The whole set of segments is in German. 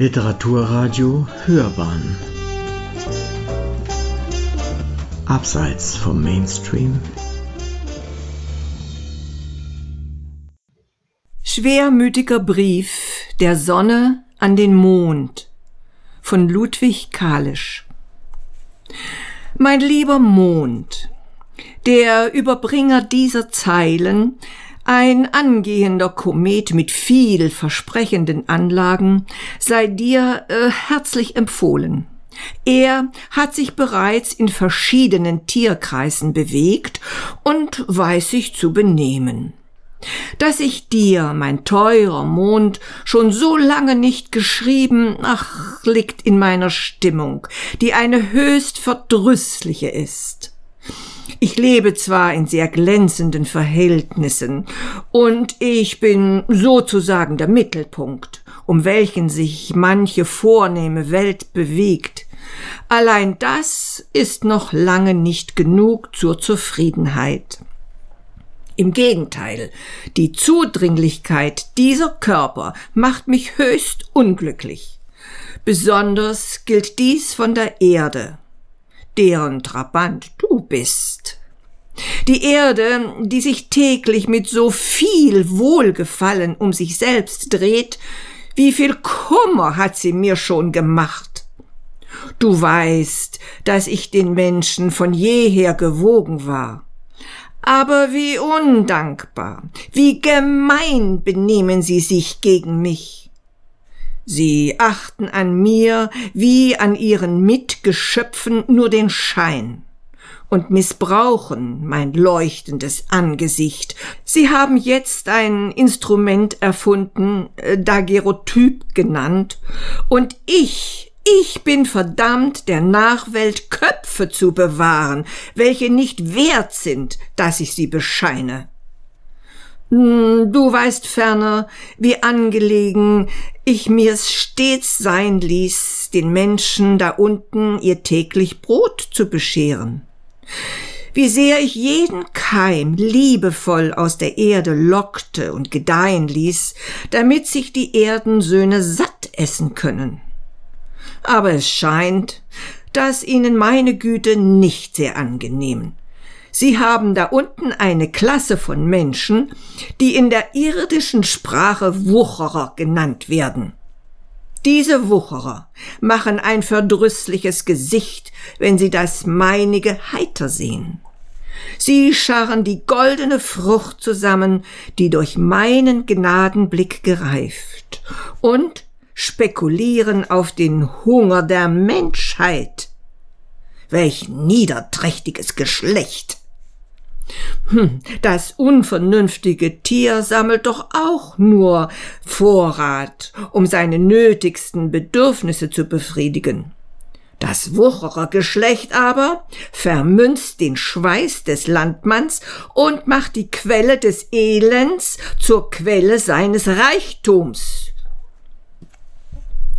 Literaturradio Hörbahn. Abseits vom Mainstream. Schwermütiger Brief der Sonne an den Mond von Ludwig Kalisch. Mein lieber Mond, der Überbringer dieser Zeilen ein angehender Komet mit viel versprechenden Anlagen sei dir äh, herzlich empfohlen. Er hat sich bereits in verschiedenen Tierkreisen bewegt und weiß sich zu benehmen. Dass ich dir, mein teurer Mond, schon so lange nicht geschrieben, ach, liegt in meiner Stimmung, die eine höchst verdrüßliche ist. Ich lebe zwar in sehr glänzenden Verhältnissen und ich bin sozusagen der Mittelpunkt, um welchen sich manche vornehme Welt bewegt. Allein das ist noch lange nicht genug zur Zufriedenheit. Im Gegenteil, die Zudringlichkeit dieser Körper macht mich höchst unglücklich. Besonders gilt dies von der Erde deren Trabant du bist. Die Erde, die sich täglich mit so viel Wohlgefallen um sich selbst dreht, wie viel Kummer hat sie mir schon gemacht. Du weißt, dass ich den Menschen von jeher gewogen war. Aber wie undankbar, wie gemein benehmen sie sich gegen mich. Sie achten an mir wie an ihren Mitgeschöpfen nur den Schein und missbrauchen mein leuchtendes Angesicht. Sie haben jetzt ein Instrument erfunden, äh, Daguerreotyp genannt, und ich, ich bin verdammt, der Nachwelt Köpfe zu bewahren, welche nicht wert sind, dass ich sie bescheine. Hm, du weißt ferner, wie angelegen ich mir's stets sein ließ, den Menschen da unten ihr täglich Brot zu bescheren. Wie sehr ich jeden Keim liebevoll aus der Erde lockte und gedeihen ließ, damit sich die Erdensöhne satt essen können. Aber es scheint, dass ihnen meine Güte nicht sehr angenehm, Sie haben da unten eine Klasse von Menschen, die in der irdischen Sprache Wucherer genannt werden. Diese Wucherer machen ein verdrüßliches Gesicht, wenn sie das meinige heiter sehen. Sie scharren die goldene Frucht zusammen, die durch meinen Gnadenblick gereift, und spekulieren auf den Hunger der Menschheit. Welch niederträchtiges Geschlecht! Hm, das unvernünftige Tier sammelt doch auch nur Vorrat, um seine nötigsten Bedürfnisse zu befriedigen. Das Wucherergeschlecht aber vermünzt den Schweiß des Landmanns und macht die Quelle des Elends zur Quelle seines Reichtums.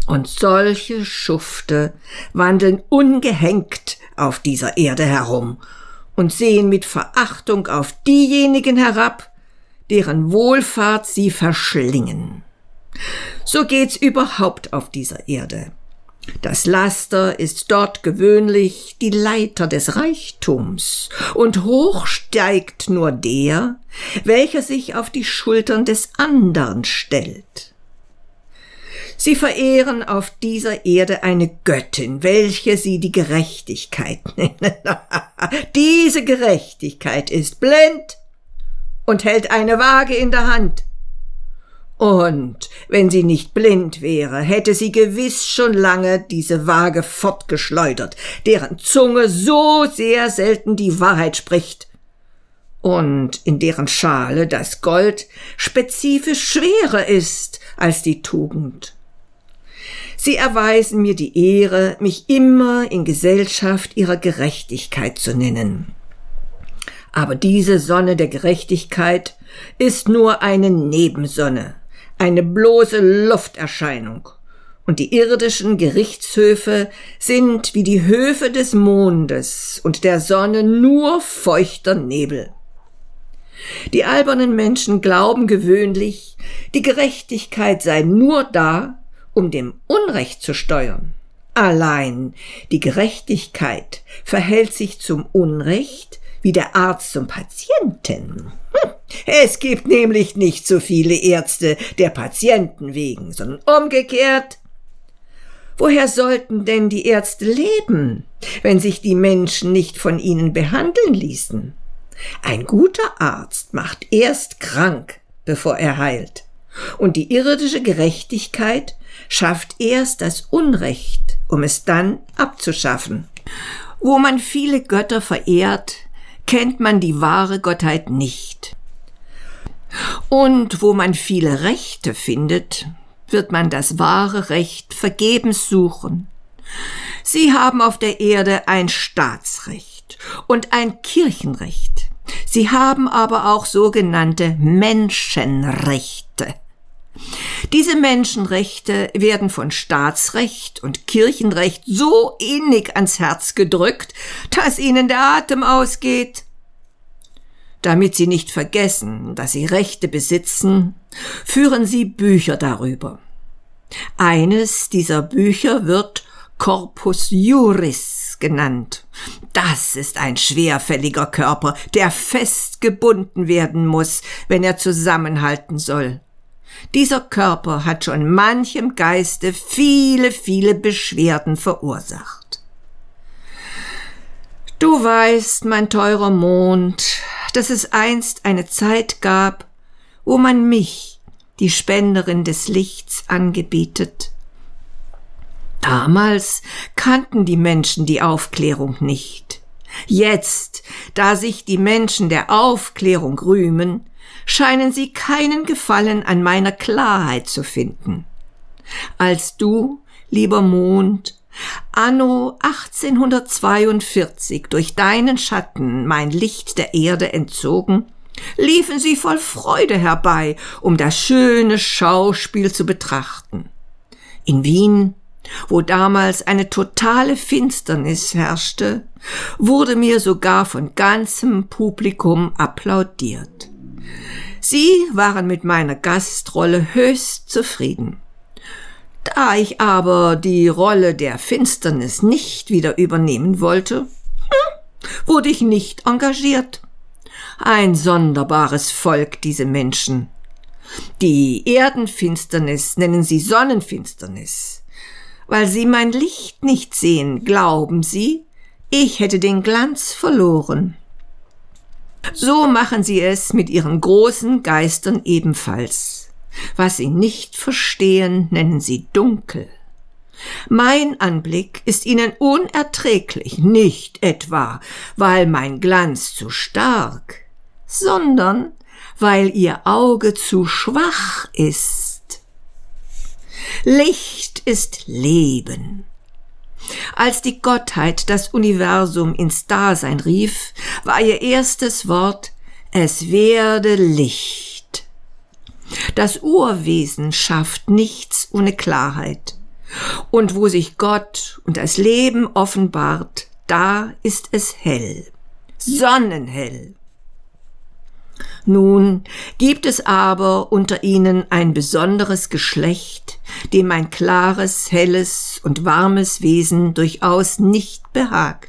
Und solche Schufte wandeln ungehängt auf dieser Erde herum und sehen mit Verachtung auf diejenigen herab, deren Wohlfahrt sie verschlingen. So geht's überhaupt auf dieser Erde. Das Laster ist dort gewöhnlich die Leiter des Reichtums, und hoch steigt nur der, welcher sich auf die Schultern des andern stellt. Sie verehren auf dieser Erde eine Göttin, welche sie die Gerechtigkeit nennen. Diese Gerechtigkeit ist blind und hält eine Waage in der Hand. Und wenn sie nicht blind wäre, hätte sie gewiss schon lange diese Waage fortgeschleudert, deren Zunge so sehr selten die Wahrheit spricht und in deren Schale das Gold spezifisch schwerer ist als die Tugend. Sie erweisen mir die Ehre, mich immer in Gesellschaft ihrer Gerechtigkeit zu nennen. Aber diese Sonne der Gerechtigkeit ist nur eine Nebensonne, eine bloße Lufterscheinung, und die irdischen Gerichtshöfe sind wie die Höfe des Mondes und der Sonne nur feuchter Nebel. Die albernen Menschen glauben gewöhnlich, die Gerechtigkeit sei nur da, um dem Unrecht zu steuern. Allein die Gerechtigkeit verhält sich zum Unrecht wie der Arzt zum Patienten. Hm. Es gibt nämlich nicht so viele Ärzte der Patienten wegen, sondern umgekehrt. Woher sollten denn die Ärzte leben, wenn sich die Menschen nicht von ihnen behandeln ließen? Ein guter Arzt macht erst krank, bevor er heilt. Und die irdische Gerechtigkeit schafft erst das Unrecht, um es dann abzuschaffen. Wo man viele Götter verehrt, kennt man die wahre Gottheit nicht. Und wo man viele Rechte findet, wird man das wahre Recht vergebens suchen. Sie haben auf der Erde ein Staatsrecht und ein Kirchenrecht. Sie haben aber auch sogenannte Menschenrechte. Diese Menschenrechte werden von Staatsrecht und Kirchenrecht so innig ans Herz gedrückt, dass ihnen der Atem ausgeht. Damit sie nicht vergessen, dass sie Rechte besitzen, führen sie Bücher darüber. Eines dieser Bücher wird Corpus Juris genannt. Das ist ein schwerfälliger Körper, der fest gebunden werden muss, wenn er zusammenhalten soll. Dieser Körper hat schon manchem Geiste viele, viele Beschwerden verursacht. Du weißt, mein teurer Mond, dass es einst eine Zeit gab, wo man mich, die Spenderin des Lichts, angebietet. Damals kannten die Menschen die Aufklärung nicht. Jetzt, da sich die Menschen der Aufklärung rühmen, scheinen sie keinen Gefallen an meiner Klarheit zu finden. Als du, lieber Mond, anno 1842 durch deinen Schatten mein Licht der Erde entzogen, liefen sie voll Freude herbei, um das schöne Schauspiel zu betrachten. In Wien, wo damals eine totale Finsternis herrschte, wurde mir sogar von ganzem Publikum applaudiert. Sie waren mit meiner Gastrolle höchst zufrieden. Da ich aber die Rolle der Finsternis nicht wieder übernehmen wollte, hm, wurde ich nicht engagiert. Ein sonderbares Volk, diese Menschen. Die Erdenfinsternis nennen sie Sonnenfinsternis. Weil sie mein Licht nicht sehen, glauben sie, ich hätte den Glanz verloren. So machen sie es mit ihren großen Geistern ebenfalls. Was sie nicht verstehen, nennen sie dunkel. Mein Anblick ist ihnen unerträglich, nicht etwa, weil mein Glanz zu stark, sondern weil ihr Auge zu schwach ist. Licht ist Leben. Als die Gottheit das Universum ins Dasein rief, war ihr erstes Wort Es werde Licht. Das Urwesen schafft nichts ohne Klarheit. Und wo sich Gott und das Leben offenbart, da ist es hell, sonnenhell. Nun gibt es aber unter ihnen ein besonderes Geschlecht, dem ein klares, helles und warmes Wesen durchaus nicht behagt.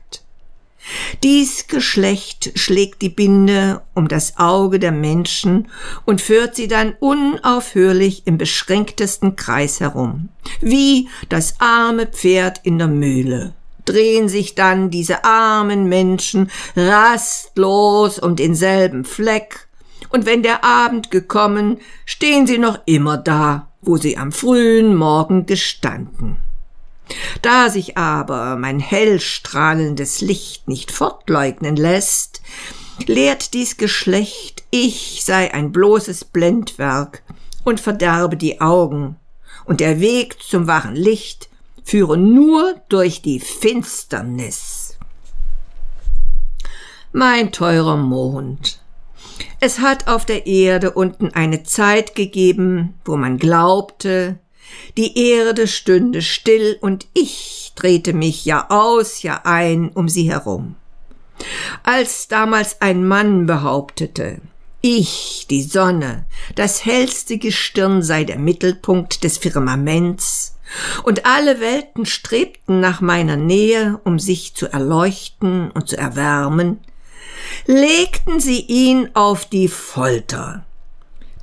Dies Geschlecht schlägt die Binde um das Auge der Menschen und führt sie dann unaufhörlich im beschränktesten Kreis herum, wie das arme Pferd in der Mühle drehen sich dann diese armen Menschen rastlos um denselben Fleck und wenn der Abend gekommen, stehen sie noch immer da, wo sie am frühen Morgen gestanden. Da sich aber mein hell strahlendes Licht nicht fortleugnen lässt, lehrt dies Geschlecht, ich sei ein bloßes Blendwerk und verderbe die Augen, und der Weg zum wahren Licht führe nur durch die Finsternis. Mein teurer Mond, es hat auf der Erde unten eine Zeit gegeben, wo man glaubte, die Erde stünde still und ich drehte mich Jahr aus, Jahr ein um sie herum. Als damals ein Mann behauptete, Ich, die Sonne, das hellste Gestirn sei der Mittelpunkt des Firmaments, und alle Welten strebten nach meiner Nähe, um sich zu erleuchten und zu erwärmen, legten sie ihn auf die Folter.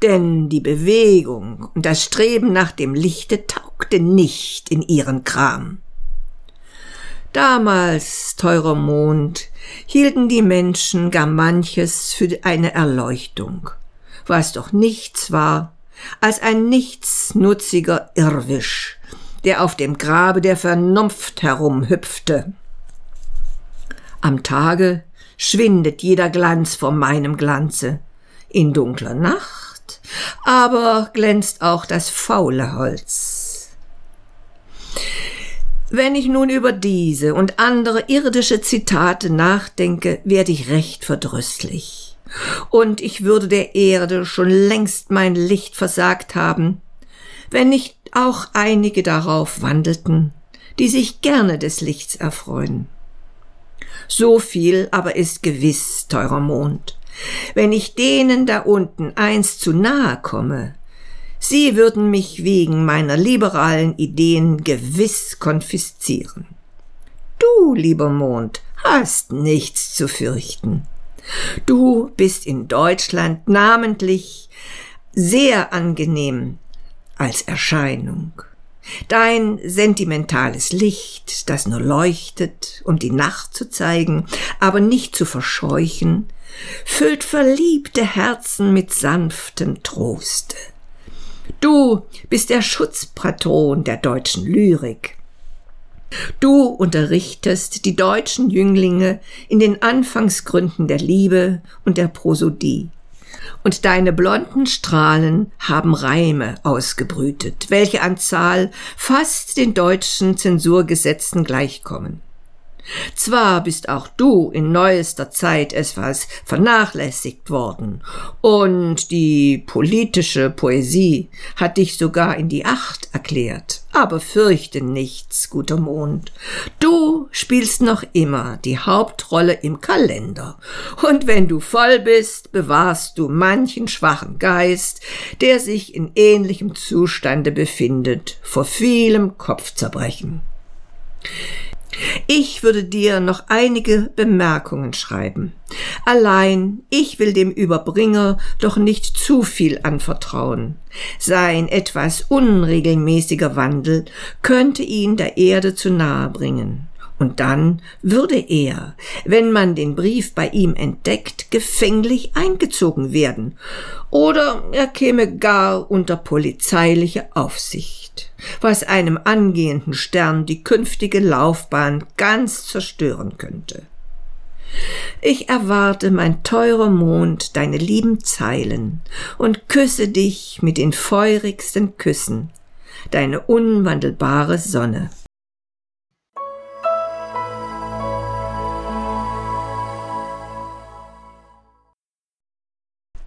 Denn die Bewegung und das Streben nach dem Lichte taugte nicht in ihren Kram. Damals, teurer Mond, hielten die Menschen gar manches für eine Erleuchtung, was doch nichts war als ein nichtsnutziger Irrwisch, der auf dem Grabe der Vernunft herumhüpfte. Am Tage schwindet jeder Glanz vor meinem Glanze, in dunkler Nacht aber glänzt auch das faule Holz. Wenn ich nun über diese und andere irdische Zitate nachdenke, werde ich recht verdrüßlich. Und ich würde der Erde schon längst mein Licht versagt haben, wenn nicht auch einige darauf wandelten, die sich gerne des Lichts erfreuen. So viel aber ist gewiss, teurer Mond. Wenn ich denen da unten einst zu nahe komme, Sie würden mich wegen meiner liberalen Ideen gewiss konfiszieren. Du, lieber Mond, hast nichts zu fürchten. Du bist in Deutschland namentlich sehr angenehm als Erscheinung. Dein sentimentales Licht, das nur leuchtet, um die Nacht zu zeigen, aber nicht zu verscheuchen, füllt verliebte Herzen mit sanftem Troste. Du bist der Schutzpatron der deutschen Lyrik. Du unterrichtest die deutschen Jünglinge in den Anfangsgründen der Liebe und der Prosodie. Und deine blonden Strahlen haben Reime ausgebrütet, welche an Zahl fast den deutschen Zensurgesetzen gleichkommen. Zwar bist auch du in neuester Zeit etwas vernachlässigt worden, und die politische Poesie hat dich sogar in die Acht erklärt. Aber fürchte nichts, guter Mond. Du spielst noch immer die Hauptrolle im Kalender. Und wenn du voll bist, bewahrst du manchen schwachen Geist, der sich in ähnlichem Zustande befindet, vor vielem Kopfzerbrechen. Ich würde dir noch einige Bemerkungen schreiben. Allein ich will dem Überbringer doch nicht zu viel anvertrauen. Sein etwas unregelmäßiger Wandel könnte ihn der Erde zu nahe bringen. Und dann würde er, wenn man den Brief bei ihm entdeckt, gefänglich eingezogen werden, oder er käme gar unter polizeiliche Aufsicht, was einem angehenden Stern die künftige Laufbahn ganz zerstören könnte. Ich erwarte, mein teurer Mond, deine lieben Zeilen und küsse dich mit den feurigsten Küssen, deine unwandelbare Sonne.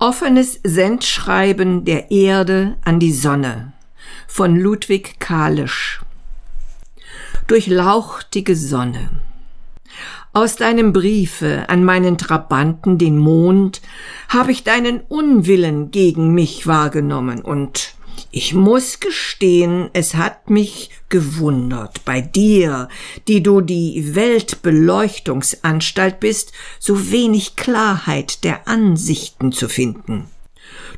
Offenes Sendschreiben der Erde an die Sonne von Ludwig Kalisch. Durchlauchtige Sonne. Aus deinem Briefe an meinen Trabanten, den Mond, habe ich deinen Unwillen gegen mich wahrgenommen und ich muss gestehen, es hat mich gewundert, bei dir, die du die Weltbeleuchtungsanstalt bist, so wenig Klarheit der Ansichten zu finden.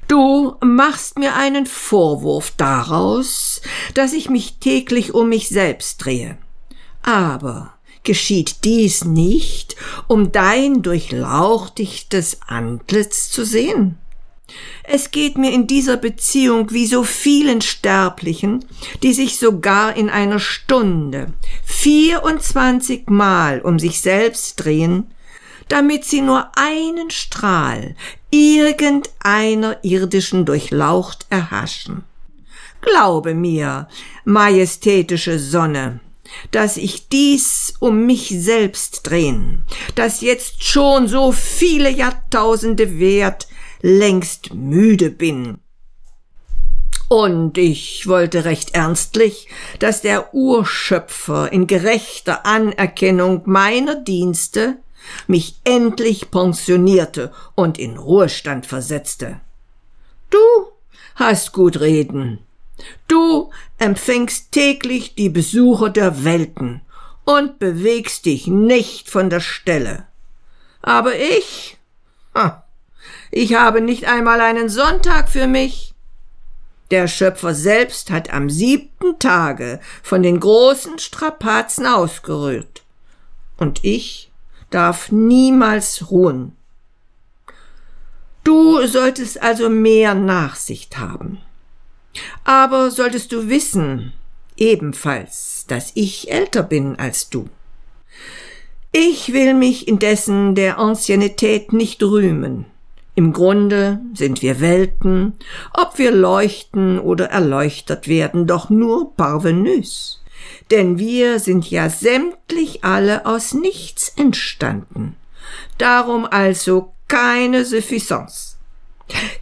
Du machst mir einen Vorwurf daraus, dass ich mich täglich um mich selbst drehe. Aber geschieht dies nicht, um dein durchlauchtigtes Antlitz zu sehen? Es geht mir in dieser Beziehung wie so vielen Sterblichen, die sich sogar in einer Stunde 24 Mal um sich selbst drehen, damit sie nur einen Strahl irgendeiner irdischen Durchlaucht erhaschen. Glaube mir, majestätische Sonne, dass ich dies um mich selbst drehen, das jetzt schon so viele Jahrtausende währt, längst müde bin. Und ich wollte recht ernstlich, dass der Urschöpfer in gerechter Anerkennung meiner Dienste mich endlich pensionierte und in Ruhestand versetzte. Du hast gut reden. Du empfängst täglich die Besucher der Welten und bewegst dich nicht von der Stelle. Aber ich, ich habe nicht einmal einen Sonntag für mich. Der Schöpfer selbst hat am siebten Tage von den großen Strapazen ausgerührt. Und ich darf niemals ruhen. Du solltest also mehr Nachsicht haben. Aber solltest du wissen, ebenfalls, dass ich älter bin als du. Ich will mich indessen der Anciennität nicht rühmen. Im Grunde sind wir Welten, ob wir leuchten oder erleuchtet werden, doch nur Parvenus. Denn wir sind ja sämtlich alle aus nichts entstanden. Darum also keine Suffisance.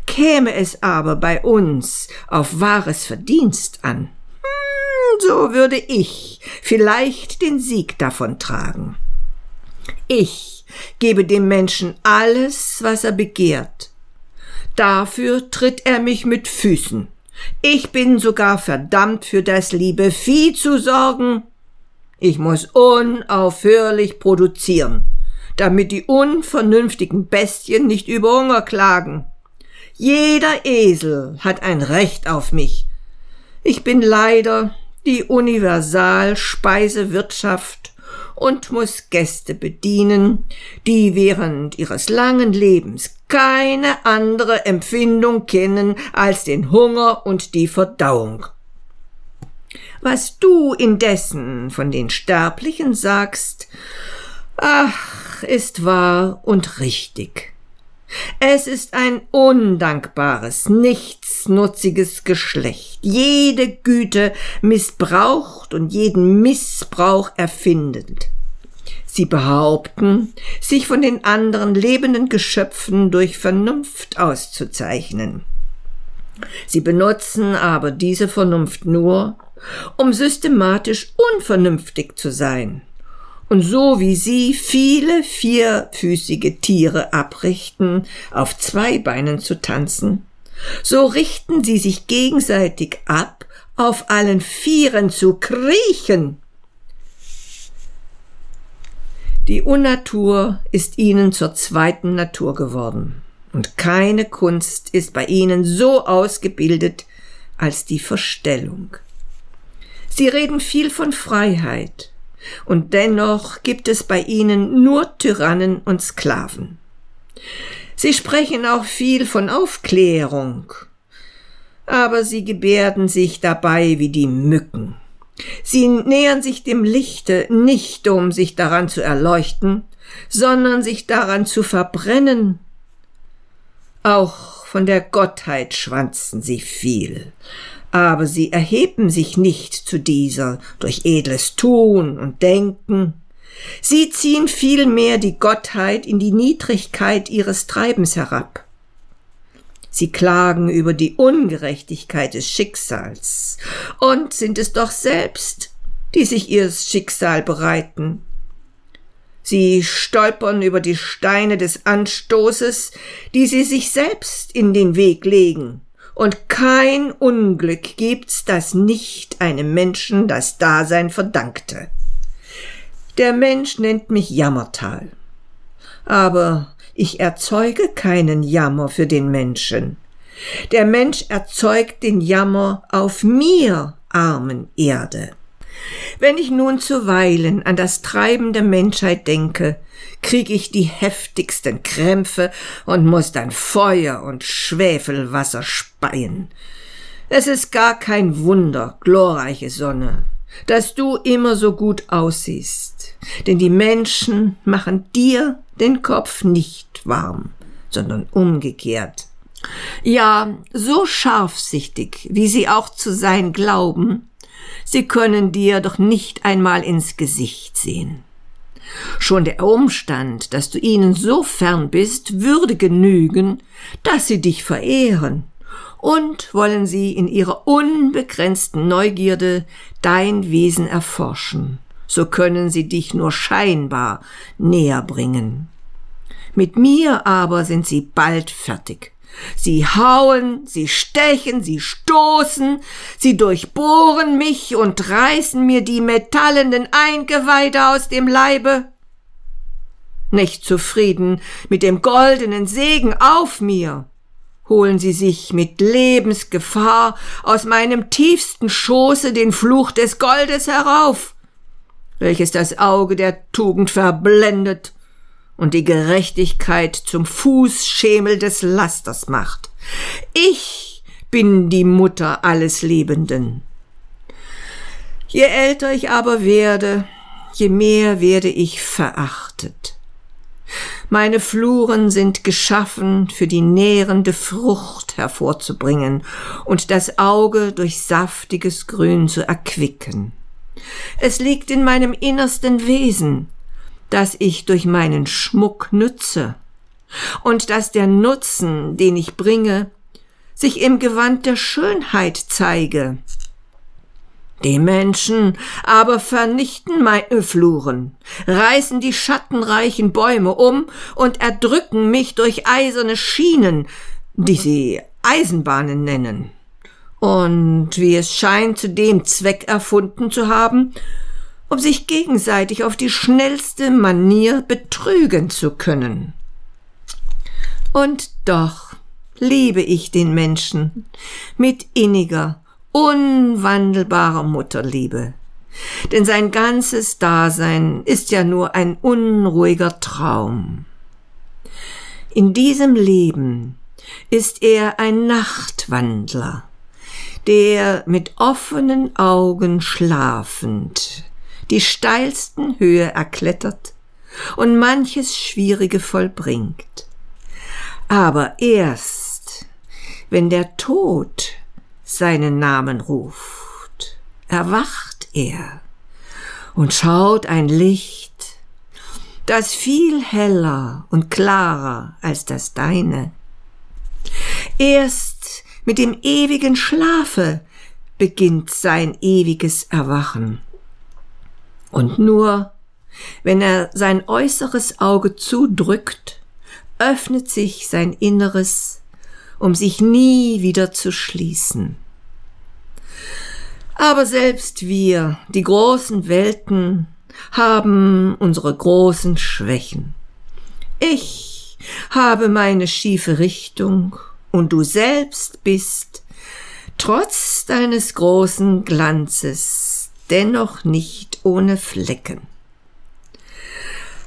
Käme es aber bei uns auf wahres Verdienst an, hm, so würde ich vielleicht den Sieg davon tragen. Ich gebe dem Menschen alles, was er begehrt. Dafür tritt er mich mit Füßen. Ich bin sogar verdammt für das liebe Vieh zu sorgen. Ich muss unaufhörlich produzieren, damit die unvernünftigen Bestien nicht über Hunger klagen. Jeder Esel hat ein Recht auf mich. Ich bin leider die Universalspeisewirtschaft und muss Gäste bedienen, die während ihres langen Lebens keine andere Empfindung kennen als den Hunger und die Verdauung. Was du indessen von den Sterblichen sagst, ach, ist wahr und richtig. Es ist ein undankbares, nichtsnutziges Geschlecht. Jede Güte missbraucht und jeden Missbrauch erfindend. Sie behaupten, sich von den anderen lebenden Geschöpfen durch Vernunft auszuzeichnen. Sie benutzen aber diese Vernunft nur, um systematisch unvernünftig zu sein und so wie sie viele vierfüßige Tiere abrichten, auf zwei Beinen zu tanzen, so richten sie sich gegenseitig ab, auf allen Vieren zu kriechen. Die Unnatur ist ihnen zur zweiten Natur geworden, und keine Kunst ist bei ihnen so ausgebildet als die Verstellung. Sie reden viel von Freiheit, und dennoch gibt es bei ihnen nur Tyrannen und Sklaven. Sie sprechen auch viel von Aufklärung, aber sie gebärden sich dabei wie die Mücken. Sie nähern sich dem Lichte nicht, um sich daran zu erleuchten, sondern sich daran zu verbrennen. Auch von der Gottheit schwanzen sie viel, aber sie erheben sich nicht zu dieser durch edles Tun und Denken. Sie ziehen vielmehr die Gottheit in die Niedrigkeit ihres Treibens herab. Sie klagen über die Ungerechtigkeit des Schicksals und sind es doch selbst, die sich ihr Schicksal bereiten. Sie stolpern über die Steine des Anstoßes, die sie sich selbst in den Weg legen und kein Unglück gibt's, das nicht einem Menschen das Dasein verdankte. Der Mensch nennt mich Jammertal. Aber ich erzeuge keinen Jammer für den Menschen. Der Mensch erzeugt den Jammer auf mir, armen Erde. Wenn ich nun zuweilen an das Treiben der Menschheit denke, krieg ich die heftigsten Krämpfe und muss dann Feuer und Schwefelwasser speien. Es ist gar kein Wunder, glorreiche Sonne, dass du immer so gut aussiehst, denn die Menschen machen dir den Kopf nicht warm, sondern umgekehrt. Ja, so scharfsichtig, wie sie auch zu sein glauben, sie können dir doch nicht einmal ins Gesicht sehen. Schon der Umstand, dass du ihnen so fern bist, würde genügen, dass sie dich verehren, und wollen sie in ihrer unbegrenzten Neugierde dein Wesen erforschen, so können sie dich nur scheinbar näher bringen. Mit mir aber sind sie bald fertig. Sie hauen, sie stechen, sie stoßen, sie durchbohren mich und reißen mir die metallenen Eingeweide aus dem Leibe. Nicht zufrieden mit dem goldenen Segen auf mir, holen sie sich mit Lebensgefahr aus meinem tiefsten Schoße den Fluch des Goldes herauf, welches das Auge der Tugend verblendet und die Gerechtigkeit zum Fußschemel des Lasters macht. Ich bin die Mutter alles Lebenden. Je älter ich aber werde, je mehr werde ich verachtet. Meine Fluren sind geschaffen, für die nährende Frucht hervorzubringen und das Auge durch saftiges Grün zu erquicken. Es liegt in meinem innersten Wesen, dass ich durch meinen Schmuck nütze und dass der Nutzen, den ich bringe, sich im Gewand der Schönheit zeige. Die Menschen aber vernichten meine Fluren, reißen die schattenreichen Bäume um und erdrücken mich durch eiserne Schienen, die sie Eisenbahnen nennen. Und wie es scheint, zu dem Zweck erfunden zu haben, um sich gegenseitig auf die schnellste Manier betrügen zu können. Und doch liebe ich den Menschen mit inniger, unwandelbarer Mutterliebe. Denn sein ganzes Dasein ist ja nur ein unruhiger Traum. In diesem Leben ist er ein Nachtwandler, der mit offenen Augen schlafend die steilsten Höhe erklettert und manches Schwierige vollbringt. Aber erst, wenn der Tod seinen Namen ruft, erwacht er und schaut ein Licht, das viel heller und klarer als das deine. Erst mit dem ewigen Schlafe beginnt sein ewiges Erwachen. Und nur, wenn er sein äußeres Auge zudrückt, öffnet sich sein Inneres, um sich nie wieder zu schließen. Aber selbst wir, die großen Welten, haben unsere großen Schwächen. Ich habe meine schiefe Richtung und du selbst bist, trotz deines großen Glanzes, dennoch nicht ohne Flecken.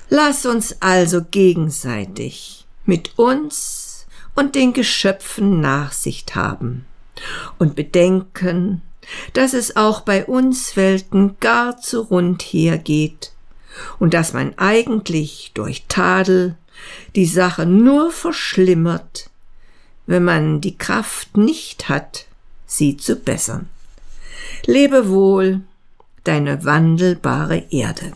Lass uns also gegenseitig mit uns und den Geschöpfen Nachsicht haben und bedenken, dass es auch bei uns Welten gar zu rund hergeht und dass man eigentlich durch Tadel die Sache nur verschlimmert, wenn man die Kraft nicht hat, sie zu bessern. Lebe wohl deine wandelbare Erde.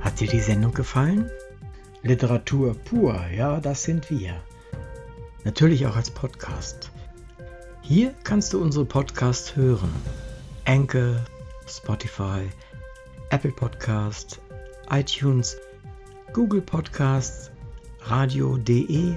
Hat dir die Sendung gefallen? Literatur pur, ja, das sind wir. Natürlich auch als Podcast. Hier kannst du unsere Podcasts hören. Anchor, Spotify, Apple Podcast, iTunes, Google Podcasts, radio.de